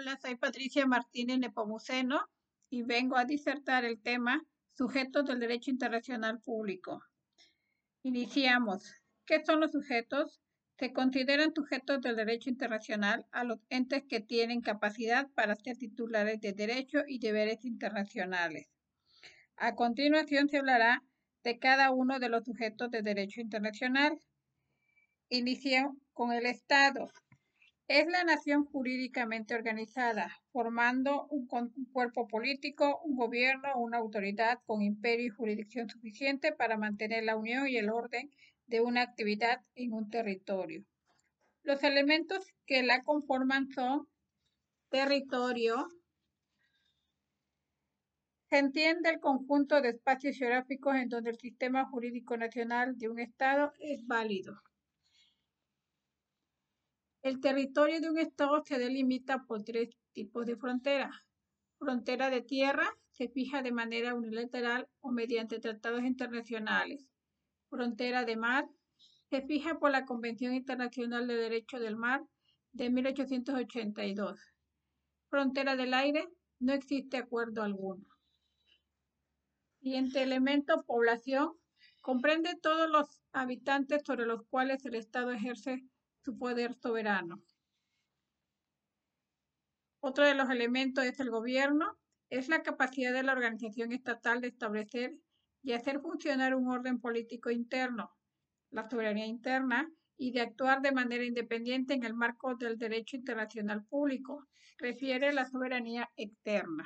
Hola, soy Patricia Martínez Nepomuceno y vengo a disertar el tema Sujetos del Derecho Internacional Público. Iniciamos. ¿Qué son los sujetos? Se consideran sujetos del derecho internacional a los entes que tienen capacidad para ser titulares de derecho y deberes internacionales. A continuación se hablará de cada uno de los sujetos de derecho internacional. Inicia con el Estado. Es la nación jurídicamente organizada, formando un, cuerpo político, un gobierno una autoridad con imperio y jurisdicción suficiente para mantener la unión y el orden de una actividad en un territorio. Los elementos que la conforman son territorio, se entiende el conjunto de espacios geográficos en donde el sistema jurídico nacional de un Estado es válido. El territorio de un Estado se delimita por tres tipos de frontera. Frontera de tierra se fija de manera unilateral o mediante tratados internacionales. Frontera de mar se fija por la Convención Internacional de Derecho del Mar de 1882. Frontera del aire no existe acuerdo alguno. Siguiente elemento, población, comprende todos los habitantes sobre los cuales el Estado ejerce su poder soberano. Otro de los elementos es el gobierno, es la capacidad de la organización estatal de establecer y hacer funcionar un orden político interno, la soberanía interna, y de actuar de manera independiente en el marco del derecho internacional público. Refiere la soberanía externa.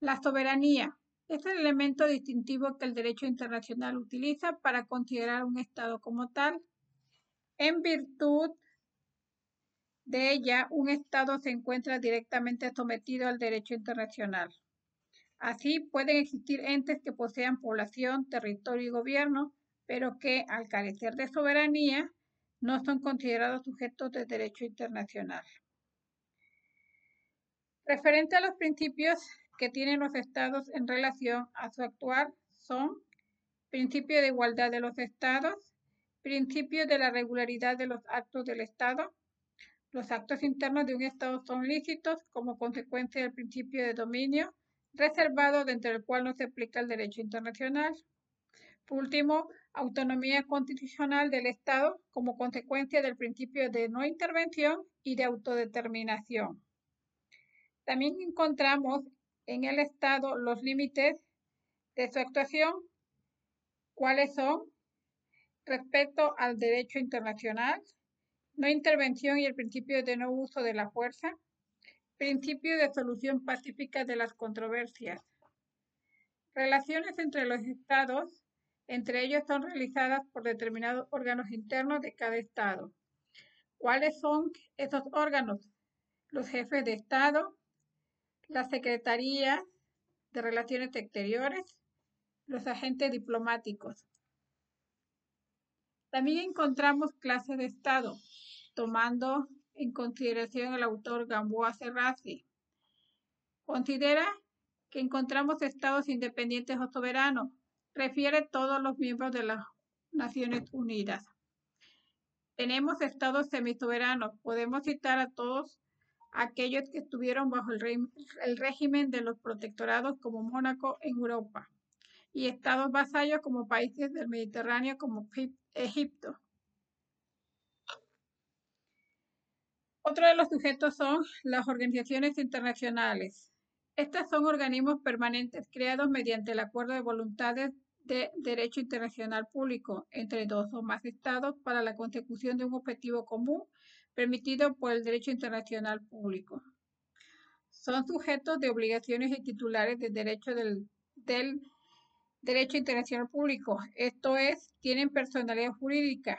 La soberanía es el elemento distintivo que el derecho internacional utiliza para considerar un Estado como tal en virtud de ella, un Estado se encuentra directamente sometido al derecho internacional. Así, pueden existir entes que posean población, territorio y gobierno, pero que, al carecer de soberanía, no son considerados sujetos de derecho internacional. Referente a los principios que tienen los estados en relación a su actuar son principio de igualdad de los estados, Principio de la regularidad de los actos del Estado. Los actos internos de un Estado son lícitos como consecuencia del principio de dominio reservado dentro del cual no se aplica el derecho internacional. Por último, autonomía constitucional del Estado como consecuencia del principio de no intervención y de autodeterminación. También encontramos en el Estado los límites de su actuación, cuáles son Respecto al derecho internacional, no intervención y el principio de no uso de la fuerza, principio de solución pacífica de las controversias. Relaciones entre los estados, entre ellos son realizadas por determinados órganos internos de cada estado. ¿Cuáles son esos órganos? Los jefes de estado, la Secretaría de Relaciones Exteriores, los agentes diplomáticos. También encontramos clase de Estado, tomando en consideración el autor Gamboa Serrasi. Considera que encontramos estados independientes o soberanos. Refiere todos los miembros de las Naciones Unidas. Tenemos estados semisoberanos. Podemos citar a todos aquellos que estuvieron bajo el, el régimen de los protectorados como Mónaco en Europa y estados vasallos como países del Mediterráneo como Egipto. Otro de los sujetos son las organizaciones internacionales. Estas son organismos permanentes creados mediante el acuerdo de voluntades de derecho internacional público entre dos o más estados para la consecución de un objetivo común permitido por el derecho internacional público. Son sujetos de obligaciones y titulares de derecho del, del Derecho Internacional Público, esto es, tienen personalidad jurídica.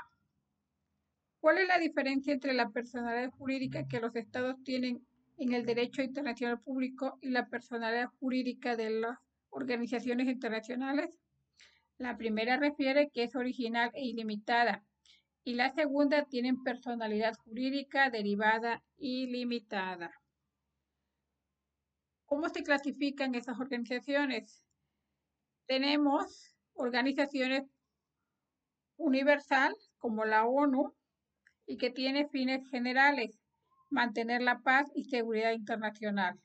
¿Cuál es la diferencia entre la personalidad jurídica que los estados tienen en el derecho internacional público y la personalidad jurídica de las organizaciones internacionales? La primera refiere que es original e ilimitada y la segunda tiene personalidad jurídica derivada y limitada. ¿Cómo se clasifican esas organizaciones? Tenemos organizaciones universal como la ONU y que tiene fines generales, mantener la paz y seguridad internacional.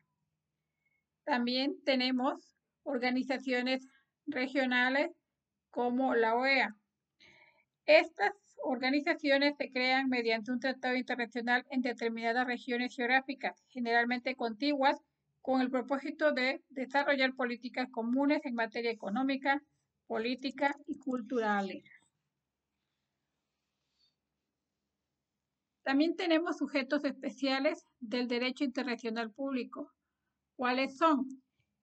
También tenemos organizaciones regionales como la OEA. Estas organizaciones se crean mediante un tratado internacional en determinadas regiones geográficas, generalmente contiguas, con el propósito de desarrollar políticas comunes en materia económica, política y culturales. También tenemos sujetos especiales del derecho internacional público. ¿Cuáles son?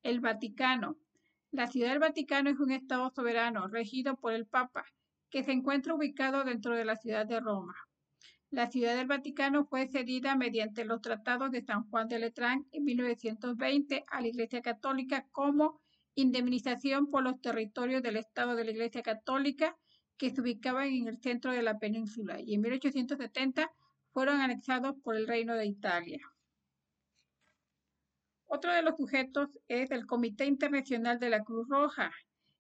El Vaticano. La Ciudad del Vaticano es un Estado soberano regido por el Papa, que se encuentra ubicado dentro de la ciudad de Roma. La Ciudad del Vaticano fue cedida mediante los tratados de San Juan de Letrán en 1920 a la Iglesia Católica como indemnización por los territorios del Estado de la Iglesia Católica que se ubicaban en el centro de la península y en 1870 fueron anexados por el Reino de Italia. Otro de los sujetos es el Comité Internacional de la Cruz Roja.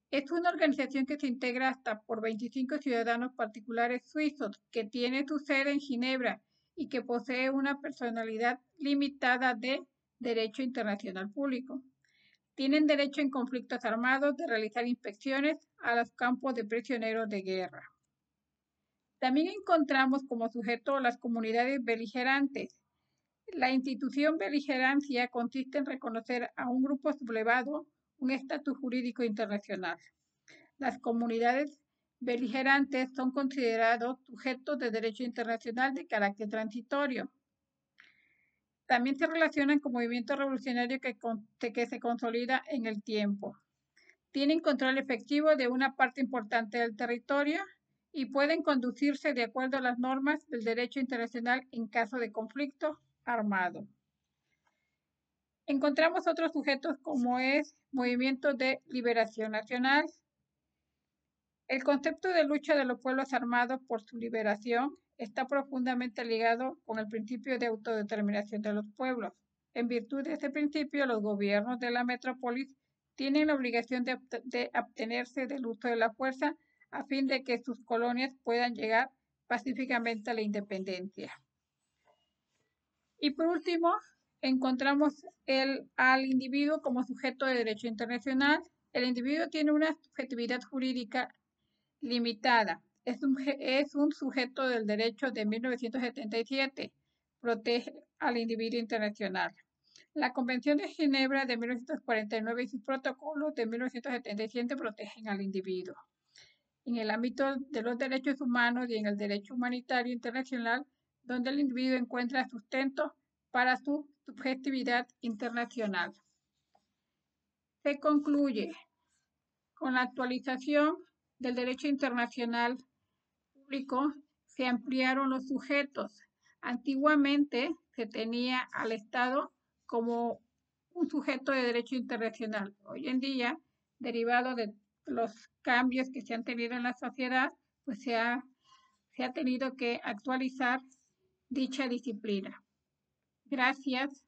Es una organización que se integra hasta por 25 ciudadanos particulares suizos, que tiene su sede en Ginebra y que posee una personalidad limitada de derecho internacional público. Tienen derecho en conflictos armados de realizar inspecciones a los campos de prisioneros de guerra. También encontramos como sujeto las comunidades beligerantes. La institución beligerancia consiste en reconocer a un grupo sublevado un estatus jurídico internacional. Las comunidades beligerantes son considerados sujetos de derecho internacional de carácter transitorio. También se relacionan con movimientos revolucionarios que, que se consolida en el tiempo. Tienen control efectivo de una parte importante del territorio y pueden conducirse de acuerdo a las normas del derecho internacional en caso de conflicto armado. Encontramos otros sujetos como es Movimiento de Liberación Nacional. El concepto de lucha de los pueblos armados por su liberación está profundamente ligado con el principio de autodeterminación de los pueblos. En virtud de este principio, los gobiernos de la metrópolis tienen la obligación de, de abstenerse del uso de la fuerza a fin de que sus colonias puedan llegar pacíficamente a la independencia. Y por último, encontramos el, al individuo como sujeto de derecho internacional. El individuo tiene una subjetividad jurídica limitada. Es un, es un sujeto del derecho de 1977. Protege al individuo internacional. La Convención de Ginebra de 1949 y sus protocolos de 1977 protegen al individuo en el ámbito de los derechos humanos y en el derecho humanitario internacional, donde el individuo encuentra sustento para su subjetividad internacional. Se concluye con la actualización del derecho internacional público, se ampliaron los sujetos. Antiguamente se tenía al Estado como un sujeto de derecho internacional. Hoy en día, derivado de los cambios que se han tenido en la sociedad, pues se ha, se ha tenido que actualizar dicha disciplina. Gracias.